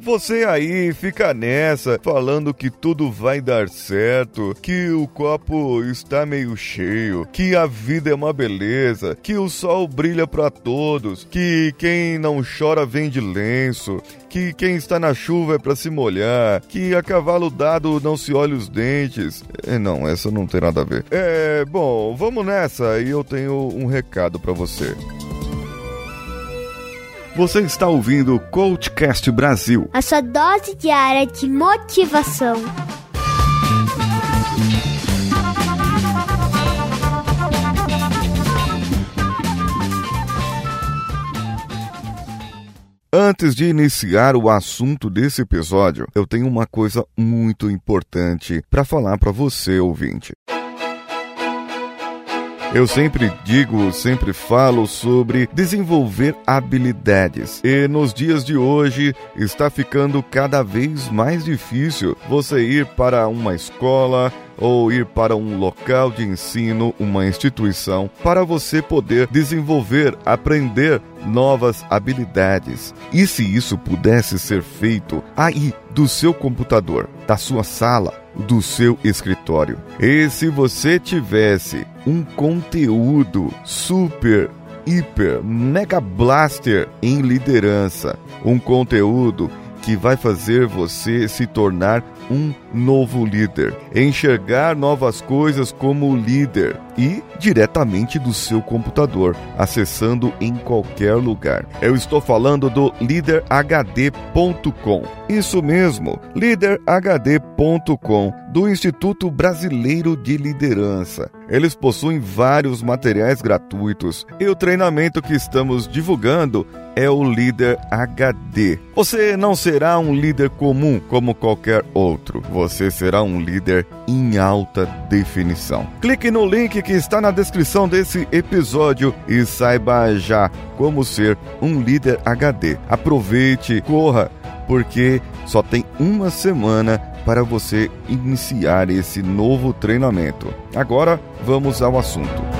Você aí fica nessa, falando que tudo vai dar certo, que o copo está meio cheio, que a vida é uma beleza, que o sol brilha para todos, que quem não chora vem de lenço, que quem está na chuva é para se molhar, que a cavalo dado não se olha os dentes. É, não, essa não tem nada a ver. É, bom, vamos nessa e eu tenho um recado para você. Você está ouvindo o Coachcast Brasil. A sua dose diária de motivação. Antes de iniciar o assunto desse episódio, eu tenho uma coisa muito importante para falar para você, ouvinte. Eu sempre digo, sempre falo sobre desenvolver habilidades. E nos dias de hoje está ficando cada vez mais difícil você ir para uma escola ou ir para um local de ensino, uma instituição, para você poder desenvolver, aprender novas habilidades. E se isso pudesse ser feito aí do seu computador, da sua sala, do seu escritório? E se você tivesse um conteúdo super hiper mega blaster em liderança, um conteúdo que vai fazer você se tornar um novo líder, enxergar novas coisas como líder e diretamente do seu computador, acessando em qualquer lugar. Eu estou falando do líderhd.com. Isso mesmo, líderhd.com, do Instituto Brasileiro de Liderança. Eles possuem vários materiais gratuitos e o treinamento que estamos divulgando é o Líder HD. Você não será um líder comum como qualquer outro. Você será um líder em alta definição. Clique no link que está na descrição desse episódio e saiba já como ser um líder HD. Aproveite, corra, porque só tem uma semana para você iniciar esse novo treinamento. Agora vamos ao assunto.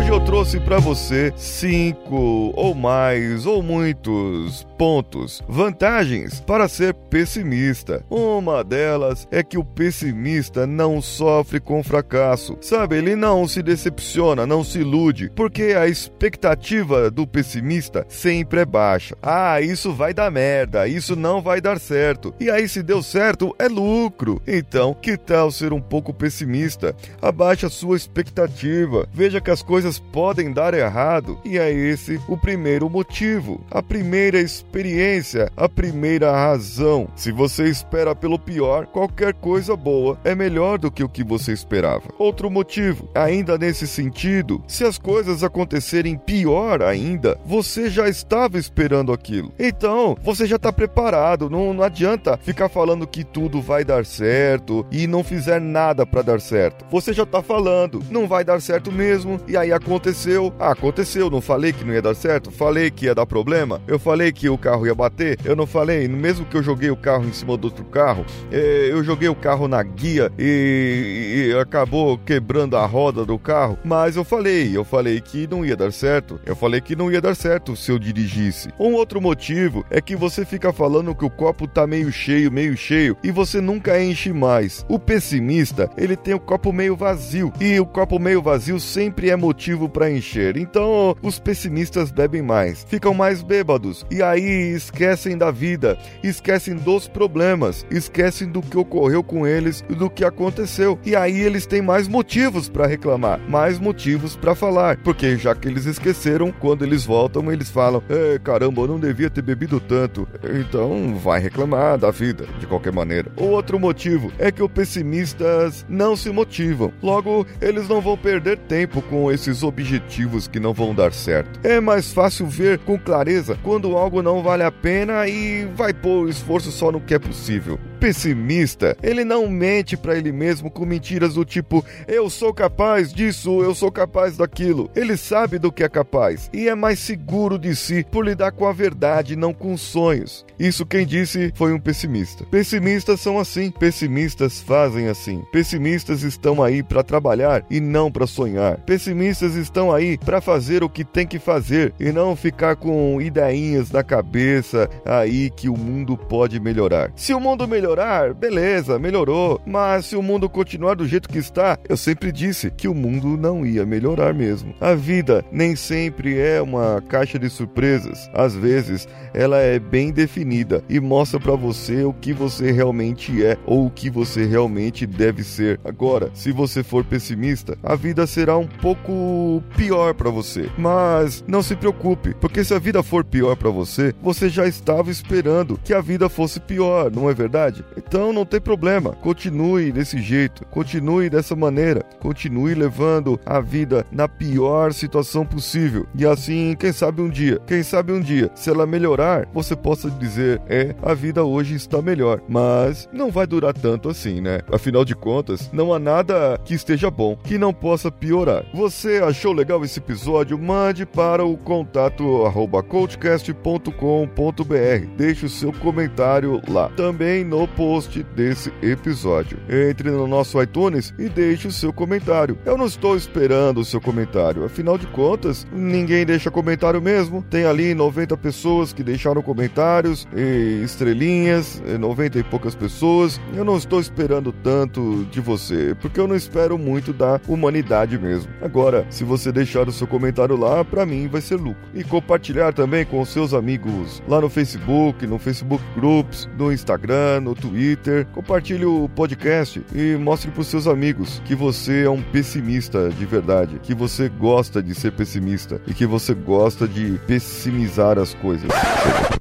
Hoje eu trouxe para você cinco ou mais ou muitos pontos, vantagens para ser pessimista. Uma delas é que o pessimista não sofre com fracasso. Sabe, ele não se decepciona, não se ilude, porque a expectativa do pessimista sempre é baixa. Ah, isso vai dar merda, isso não vai dar certo. E aí se deu certo, é lucro. Então, que tal ser um pouco pessimista? Abaixe a sua expectativa. Veja que as coisas podem dar errado e é esse o primeiro motivo, a primeira experiência, a primeira razão. Se você espera pelo pior, qualquer coisa boa é melhor do que o que você esperava. Outro motivo, ainda nesse sentido, se as coisas acontecerem pior ainda, você já estava esperando aquilo. Então, você já está preparado. Não, não adianta ficar falando que tudo vai dar certo e não fizer nada para dar certo. Você já está falando, não vai dar certo mesmo, e aí aconteceu. Ah, aconteceu, não falei que não ia dar certo? Falei que ia dar problema? Eu falei que o carro ia bater? Eu não falei, mesmo que eu joguei o carro em cima do outro carro, eh, eu joguei o carro na guia e, e acabou quebrando a roda do carro, mas eu falei, eu falei que não ia dar certo. Eu falei que não ia dar certo se eu dirigisse. Um outro motivo é que você fica falando que o copo tá meio cheio, meio cheio, e você nunca enche mais. O pessimista, ele tem o copo meio vazio, e o copo meio vazio sempre é motivo para encher. Então, os pessimistas bebem mais, ficam mais bêbados e aí esquecem da vida, esquecem dos problemas, esquecem do que ocorreu com eles e do que aconteceu. E aí eles têm mais motivos para reclamar, mais motivos para falar, porque já que eles esqueceram, quando eles voltam, eles falam: "É, caramba, eu não devia ter bebido tanto". Então, vai reclamar da vida de qualquer maneira. Outro motivo é que os pessimistas não se motivam. Logo, eles não vão perder tempo com esses objetivos que não vão dar certo. É mais fácil ver com clareza quando algo não vale a pena e vai pôr o esforço só no que é possível. Pessimista, ele não mente para ele mesmo com mentiras do tipo eu sou capaz disso, eu sou capaz daquilo. Ele sabe do que é capaz e é mais seguro de si por lidar com a verdade, não com sonhos. Isso quem disse foi um pessimista. Pessimistas são assim, pessimistas fazem assim. Pessimistas estão aí para trabalhar e não para sonhar. Pessimistas estão aí para fazer o que tem que fazer e não ficar com ideinhas na cabeça aí que o mundo pode melhorar. Se o mundo melhorar, beleza, melhorou, mas se o mundo continuar do jeito que está, eu sempre disse que o mundo não ia melhorar mesmo. A vida nem sempre é uma caixa de surpresas. Às vezes, ela é bem definida e mostra para você o que você realmente é ou o que você realmente deve ser. Agora, se você for pessimista, a vida será um pouco pior para você. Mas não se preocupe, porque se a vida for pior para você, você já estava esperando que a vida fosse pior, não é verdade? Então não tem problema. Continue desse jeito, continue dessa maneira, continue levando a vida na pior situação possível. E assim, quem sabe um dia, quem sabe um dia, se ela melhorar, você possa dizer: é, a vida hoje está melhor. Mas não vai durar tanto assim, né? Afinal de contas, não há nada que esteja bom que não possa piorar. Você achou legal esse episódio? Mande para o contato arroba coachcast.com.br. Deixe o seu comentário lá. Também no post desse episódio. Entre no nosso iTunes e deixe o seu comentário. Eu não estou esperando o seu comentário. Afinal de contas, ninguém deixa comentário mesmo. Tem ali 90 pessoas que deixaram comentários e estrelinhas, 90 e poucas pessoas. Eu não estou esperando tanto de você, porque eu não espero muito da humanidade mesmo. Agora, se você deixar o seu comentário lá, para mim vai ser lucro. E compartilhar também com os seus amigos lá no Facebook, no Facebook Groups, no Instagram, no Twitter. Compartilhe o podcast e mostre para os seus amigos que você é um pessimista de verdade, que você gosta de ser pessimista e que você gosta de pessimizar as coisas.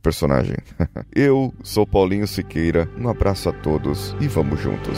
personagem. Eu sou Paulinho Siqueira. Um abraço a todos e vamos juntos.